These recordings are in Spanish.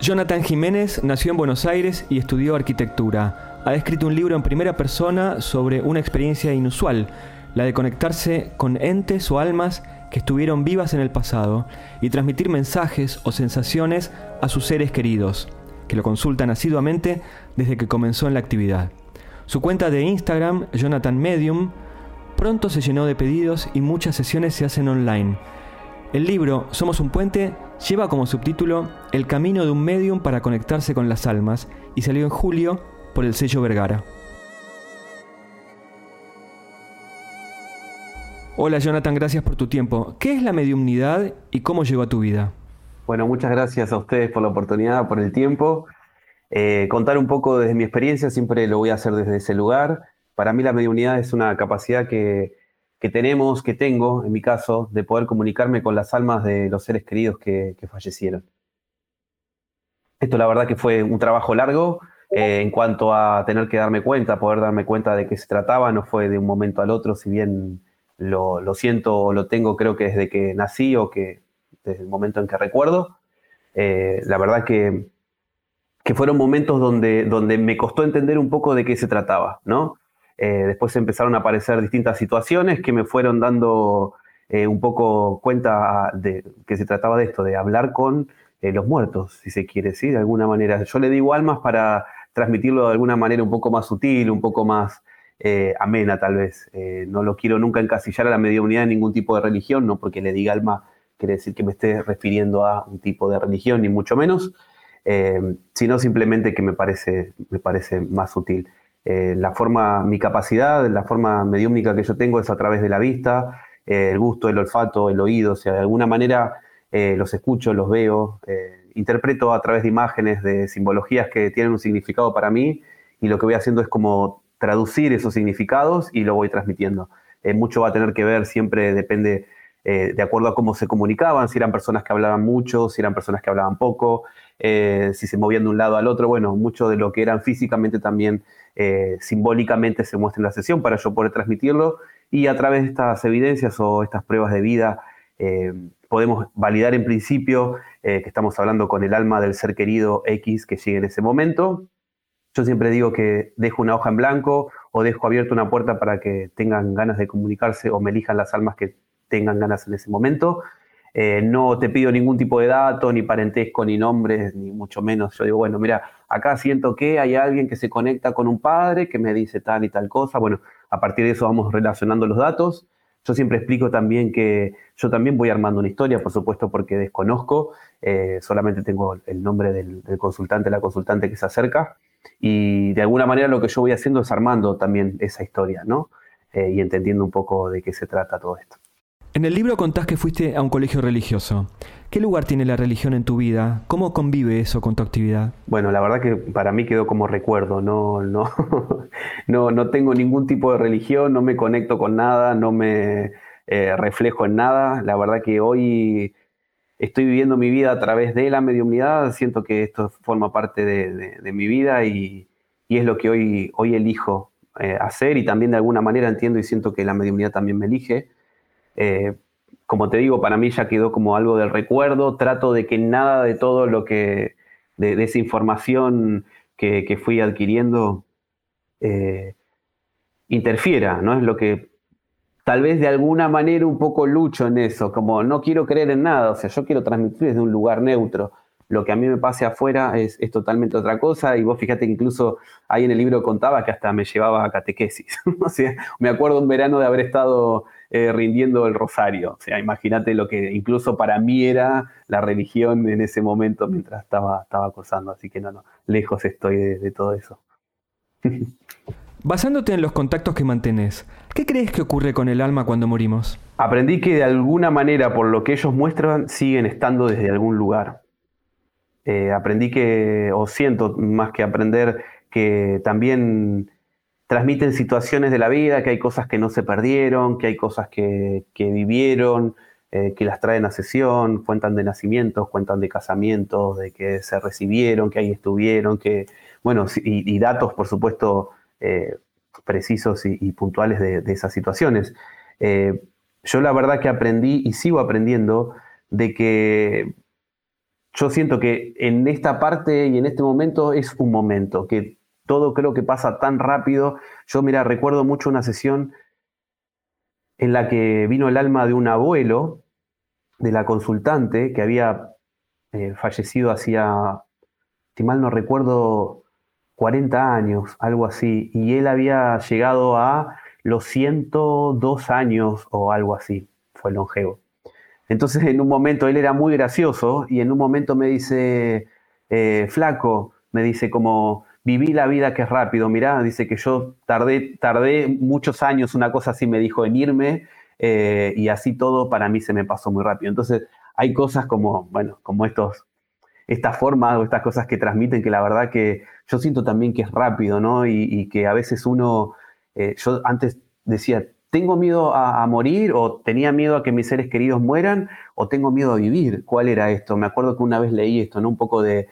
Jonathan Jiménez nació en Buenos Aires y estudió arquitectura. Ha escrito un libro en primera persona sobre una experiencia inusual, la de conectarse con entes o almas que estuvieron vivas en el pasado y transmitir mensajes o sensaciones a sus seres queridos, que lo consultan asiduamente desde que comenzó en la actividad. Su cuenta de Instagram, Jonathan Medium, pronto se llenó de pedidos y muchas sesiones se hacen online. El libro Somos un puente lleva como subtítulo El camino de un medium para conectarse con las almas y salió en julio por el sello Vergara. Hola Jonathan, gracias por tu tiempo. ¿Qué es la mediumnidad y cómo llegó a tu vida? Bueno, muchas gracias a ustedes por la oportunidad, por el tiempo. Eh, contar un poco desde mi experiencia, siempre lo voy a hacer desde ese lugar. Para mí la mediumnidad es una capacidad que que tenemos, que tengo, en mi caso, de poder comunicarme con las almas de los seres queridos que, fallecieron. Esto la verdad que fue un trabajo largo eh, en cuanto a tener que darme cuenta, poder darme cuenta de qué se trataba, no fue de un momento al otro, si bien lo, siento o lo tengo creo que desde que nací o que desde el momento en que recuerdo. Eh, la verdad que, que fueron momentos donde, donde me costó entender un poco de qué se trataba, ¿no? Eh, después empezaron a aparecer distintas situaciones que me fueron dando eh, un poco cuenta de que se trataba de esto, de hablar con eh, los muertos, si se quiere, ¿sí? De alguna manera. Yo le digo almas para transmitirlo de alguna manera un poco más sutil, un poco más amena tal vez. no lo quiero nunca encasillar a la mediunidad en ningún tipo de religión, no porque le diga alma quiere decir que me esté refiriendo a un tipo de religión, ni mucho menos, sino simplemente que me parece, me parece más sutil. Eh, la forma, mi capacidad, la forma mediúmica que yo tengo es a través de la vista, eh, el gusto, el olfato, el oído, o sea, de alguna manera eh, los escucho, los veo, interpreto a través de imágenes, de simbologías que tienen un significado para mí y lo que voy haciendo es como traducir esos significados y lo voy transmitiendo. mucho va a tener que ver, siempre depende de acuerdo a cómo se comunicaban, si eran personas que hablaban mucho, si eran personas que hablaban poco, si se movían de un lado al otro, bueno, mucho de lo que eran físicamente también eh, simbólicamente se muestra en la sesión para yo poder transmitirlo y a través de estas evidencias o estas pruebas de vida eh, podemos validar en principio eh, que estamos hablando con el alma del ser querido X que sigue en ese momento. Yo siempre digo que dejo una hoja en blanco o dejo abierta una puerta para que tengan ganas de comunicarse o me elijan las almas que tengan ganas en ese momento. Eh, no te pido ningún tipo de dato, ni parentesco, ni nombres, ni mucho menos. Yo digo, bueno, mira, acá siento que hay alguien que se conecta con un padre que me dice tal y tal cosa. Bueno, a partir de eso vamos relacionando los datos. Yo siempre explico también que yo también voy armando una historia, por supuesto, porque desconozco, eh, solamente tengo el nombre del, consultante, la consultante que se acerca, y de alguna manera lo que yo voy haciendo es armando también esa historia, ¿no? Eh, y entendiendo un poco de qué se trata todo esto. En el libro contás que fuiste a un colegio religioso. ¿Qué lugar tiene la religión en tu vida? ¿Cómo convive eso con tu actividad? Bueno, la verdad que para mí quedó como recuerdo. No, no, no, no tengo ningún tipo de religión, no me conecto con nada, no me eh, reflejo en nada. La verdad que hoy estoy viviendo mi vida a través de la mediunidad. Siento que esto forma parte de, mi vida y, es lo que hoy, hoy elijo eh, hacer y también de alguna manera entiendo y siento que la mediunidad también me elige. Eh, como te digo, para mí ya quedó como algo del recuerdo. Trato de que nada de todo lo que, de, esa información que, fui adquiriendo, eh, interfiera, ¿no? Es lo que tal vez de alguna manera un poco lucho en eso, como no quiero creer en nada, o sea, yo quiero transmitir desde un lugar neutro lo que a mí me pase afuera es, totalmente otra cosa. Y vos fíjate que incluso ahí en el libro contaba que hasta me llevaba a catequesis. o sea, me acuerdo un verano de haber estado eh, rindiendo el rosario. O sea, imagínate lo que incluso para mí era la religión en ese momento mientras estaba, estaba acosando. Así que no, no, lejos estoy de, todo eso. Basándote en los contactos que mantenés, ¿qué crees que ocurre con el alma cuando morimos? Aprendí que de alguna manera, por lo que ellos muestran, siguen estando desde algún lugar. Eh, aprendí que, o siento más que aprender, que también transmiten situaciones de la vida, que hay cosas que no se perdieron, que hay cosas que, vivieron, eh, que las traen a sesión, cuentan de nacimientos, cuentan de casamientos, de que se recibieron, que ahí estuvieron, que, bueno, y, datos, por supuesto, eh, precisos y, puntuales de, esas situaciones. Yo la verdad que aprendí y sigo aprendiendo de que yo siento que en esta parte y en este momento es un momento, que todo creo que pasa tan rápido. Yo, mira, recuerdo mucho una sesión en la que vino el alma de un abuelo de la consultante que había eh, fallecido hacía, si mal no recuerdo, 40 años, algo así, y él había llegado a los 102 años o algo así, fue longevo. Entonces en un momento él era muy gracioso y en un momento me dice, eh, flaco, me dice como, viví la vida que es rápido, mirá, dice que yo tardé, tardé muchos años, una cosa así me dijo, en irme, eh, y así todo para mí se me pasó muy rápido. Entonces, hay cosas como, bueno, como estos, estas formas o estas cosas que transmiten que la verdad que yo siento también que es rápido, ¿no? Y, que a veces uno, eh, yo antes decía, ¿tengo miedo a, morir o tenía miedo a que mis seres queridos mueran o tengo miedo a vivir? ¿Cuál era esto? Me acuerdo que una vez leí esto, ¿no? Un poco de,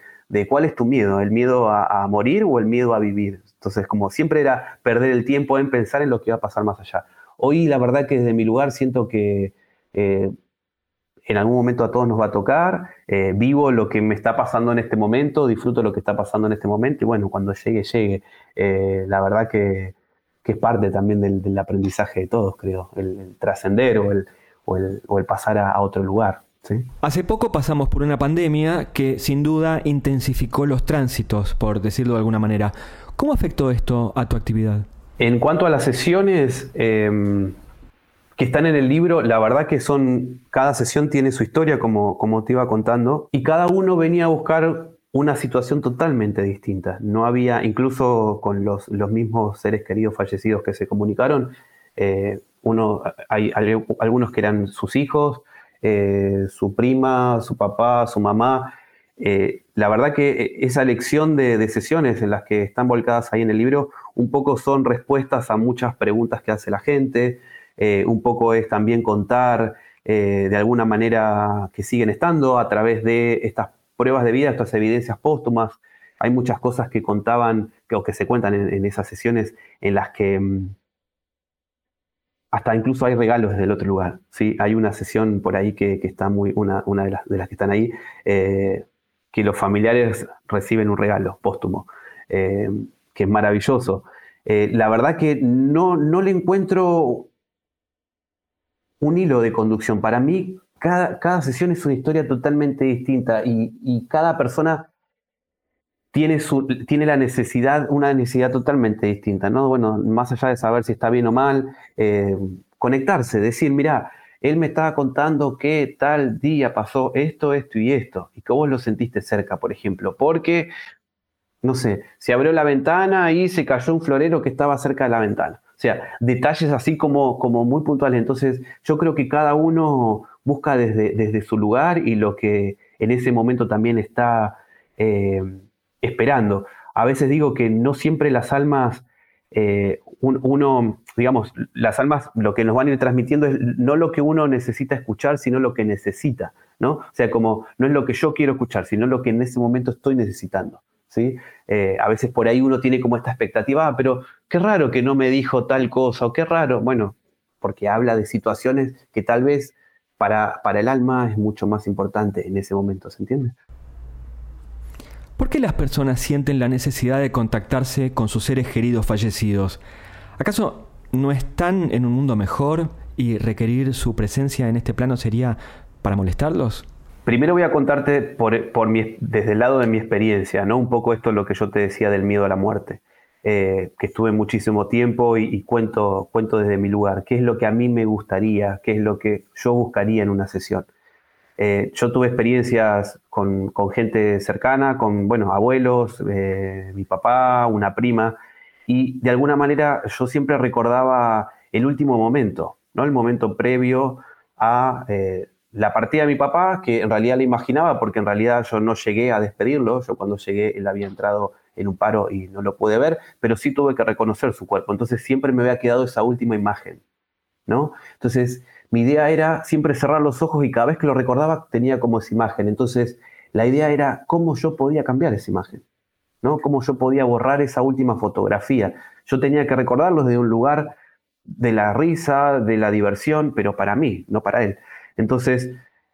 cuál es tu miedo, el miedo a, morir o el miedo a vivir. Entonces, como siempre era perder el tiempo en pensar en lo que iba a pasar más allá. Hoy, la verdad que desde mi lugar siento que eh, en algún momento a todos nos va a tocar, eh, vivo lo que me está pasando en este momento, disfruto lo que está pasando en este momento y bueno, cuando llegue, llegue. Eh, la verdad que, es parte también del, aprendizaje de todos, creo, el, trascender o el, pasar a otro lugar. Hace poco pasamos por una pandemia que sin duda intensificó los tránsitos, por decirlo de alguna manera. ¿Cómo afectó esto a tu actividad? En cuanto a las sesiones em, que están en el libro, la verdad que son, cada sesión tiene su historia, como, como te iba contando, y cada uno venía a buscar una situación totalmente distinta. No había, incluso con los, los mismos seres queridos fallecidos que se comunicaron, eh, uno, hay, algunos que eran sus hijos, eh, su prima, su papá, su mamá. Eh, la verdad que esa lección de, sesiones en las que están volcadas ahí en el libro, un poco son respuestas a muchas preguntas que hace la gente, un poco es también contar de alguna manera que siguen estando a través de estas pruebas de vida, estas evidencias póstumas. Hay muchas cosas que contaban o que se cuentan en esas sesiones en las que mm, hasta incluso hay regalos desde el otro lugar. ¿sí? Hay una sesión por ahí que, está muy, una, una de, las, de, las, que están ahí, eh, que los familiares reciben un regalo póstumo, eh, que es maravilloso. Eh, la verdad que no, no le encuentro un hilo de conducción. Para mí, cada, cada sesión es una historia totalmente distinta y, y cada persona tiene, su, tiene la necesidad, una necesidad totalmente distinta, ¿no? Bueno, más allá de saber si está bien o mal, eh, conectarse, decir, mira, él me estaba contando que tal día pasó esto, esto y esto, y que vos lo sentiste cerca, por ejemplo, porque, no sé, se abrió la ventana y se cayó un florero que estaba cerca de la ventana. O sea, detalles así como, como muy puntuales. Entonces, yo creo que cada uno busca desde, desde su lugar y lo que en ese momento también está... Eh, esperando. A veces digo que no siempre las almas, eh, uno, digamos, las almas lo que nos van a ir transmitiendo es no lo que uno necesita escuchar, sino lo que necesita, ¿no? O sea, como no es lo que yo quiero escuchar, sino lo que en ese momento estoy necesitando. ¿Sí? Eh, a veces por ahí uno tiene como esta expectativa, ah, pero qué raro que no me dijo tal cosa, o qué raro, bueno, porque habla de situaciones que tal vez para, para el alma es mucho más importante en ese momento, ¿se entiende? ¿Por qué las personas sienten la necesidad de contactarse con sus seres queridos fallecidos? ¿Acaso no están en un mundo mejor y requerir su presencia en este plano sería para molestarlos? Primero voy a contarte por, desde el lado de mi experiencia, ¿no? Un poco esto es lo que yo te decía del miedo a la muerte, eh, que estuve muchísimo tiempo y, cuento, cuento desde mi lugar. ¿Qué es lo que a mí me gustaría? ¿Qué es lo que yo buscaría en una sesión? Eh, yo tuve experiencias con, gente cercana, con bueno, abuelos, eh, mi papá, una prima, y de alguna manera yo siempre recordaba el último momento, ¿no? el momento previo a la partida de mi papá, que en realidad la imaginaba porque en realidad yo no llegué a despedirlo, yo cuando llegué él había entrado en un paro y no lo pude ver, pero sí tuve que reconocer su cuerpo, entonces siempre me había quedado esa última imagen, ¿no? Entonces mi idea era siempre cerrar los ojos y cada vez que lo recordaba tenía como esa imagen, entonces la idea era cómo yo podía cambiar esa imagen, ¿no? Cómo yo podía borrar esa última fotografía. Yo tenía que recordarlo desde un lugar de la risa, de la diversión, pero para mí, no para él. Entonces,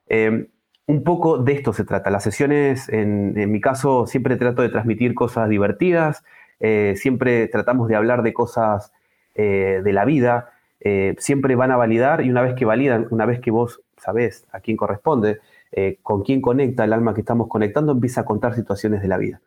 eh, un poco de esto se trata. Las sesiones, en, mi caso, siempre trato de transmitir cosas divertidas, eh, siempre tratamos de hablar de cosas eh, de la vida, siempre van a validar y una vez que validan, una vez que vos sabés a quién corresponde, con quién conecta el alma que estamos conectando, empieza a contar situaciones de la vida.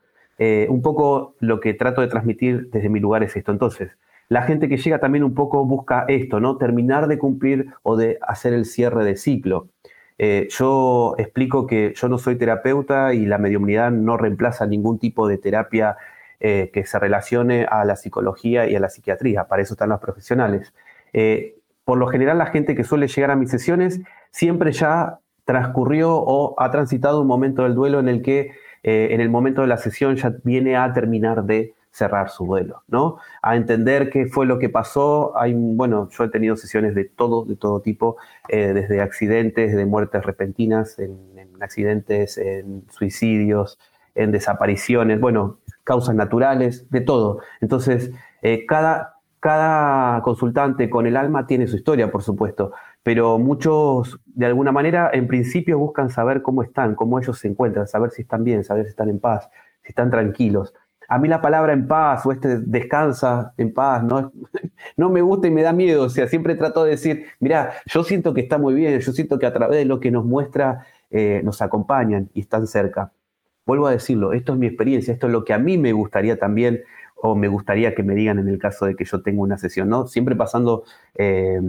un poco lo que trato de transmitir desde mi lugar es esto. Entonces, la gente que llega también un poco busca esto, ¿no? Terminar de cumplir o de hacer el cierre de ciclo. Eh, yo explico que yo no soy terapeuta y la mediumnidad no reemplaza ningún tipo de terapia eh, que se relacione a la psicología y a la psiquiatría. Para eso están los profesionales. Eh, por lo general, la gente que suele llegar a mis sesiones siempre ya transcurrió o ha transitado un momento del duelo en el que en el momento de la sesión ya viene a terminar de cerrar su duelo, ¿no? A entender qué fue lo que pasó. Hay, bueno, yo he tenido sesiones de todo, de todo tipo, eh, desde accidentes, de muertes repentinas, en, accidentes, en suicidios, en desapariciones, bueno, causas naturales, de todo. Entonces, eh, cada, cada consultante con el alma tiene su historia, por supuesto, pero muchos, de alguna manera, en principio buscan saber cómo están, cómo ellos se encuentran, saber si están bien, saber si están en paz, si están tranquilos. A mí la palabra en paz o este descansa en paz no, no me gusta y me da miedo. O sea, siempre trato de decir, mira, yo siento que está muy bien, yo siento que a través de lo que nos muestra eh, nos acompañan y están cerca. Vuelvo a decirlo, esto es mi experiencia, esto es lo que a mí me gustaría también o me gustaría que me digan en el caso de que yo tenga una sesión, ¿no? Siempre pasando eh,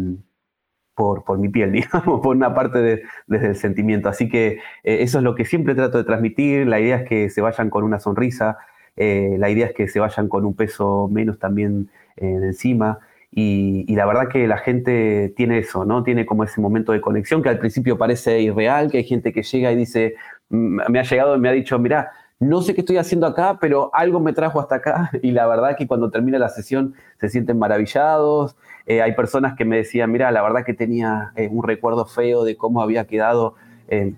por, por, mi piel, digamos, por una parte desde el sentimiento. Así que eh, eso es lo que siempre trato de transmitir. La idea es que se vayan con una sonrisa, eh, la idea es que se vayan con un peso menos también eh, encima. Y, la verdad que la gente tiene eso, ¿no? Tiene como ese momento de conexión que al principio parece irreal, que hay gente que llega y dice, mm, me ha llegado y me ha dicho, mira, no sé qué estoy haciendo acá, pero algo me trajo hasta acá. Y la verdad que cuando termina la sesión se sienten maravillados. Eh, hay personas que me decían, mira, la verdad que tenía un recuerdo feo de cómo había quedado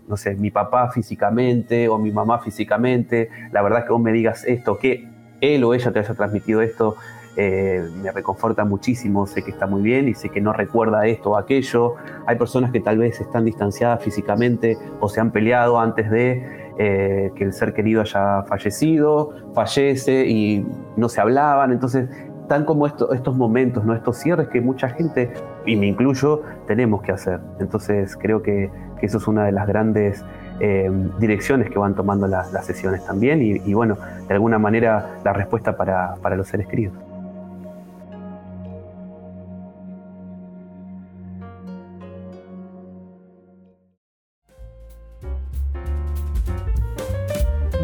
no sé, mi papá físicamente o mi mamá físicamente, la verdad que vos me digas esto, que él o ella te haya transmitido esto, eh, me reconforta muchísimo, sé que está muy bien y sé que no recuerda esto o aquello. Hay personas que tal vez están distanciadas físicamente o se han peleado antes de eh, que el ser querido haya fallecido, fallece y no se hablaban, entonces están como estos momentos, ¿no? estos cierres que mucha gente, y me incluyo, tenemos que hacer. Entonces creo que que eso es una de las grandes eh, direcciones que van tomando las, sesiones también y, bueno, de alguna manera la respuesta para, para los seres queridos.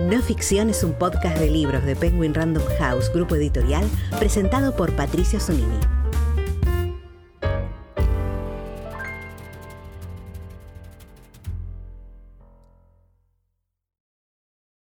No Ficción es un podcast de libros de Penguin Random House, grupo editorial, presentado por Patricio Zunini.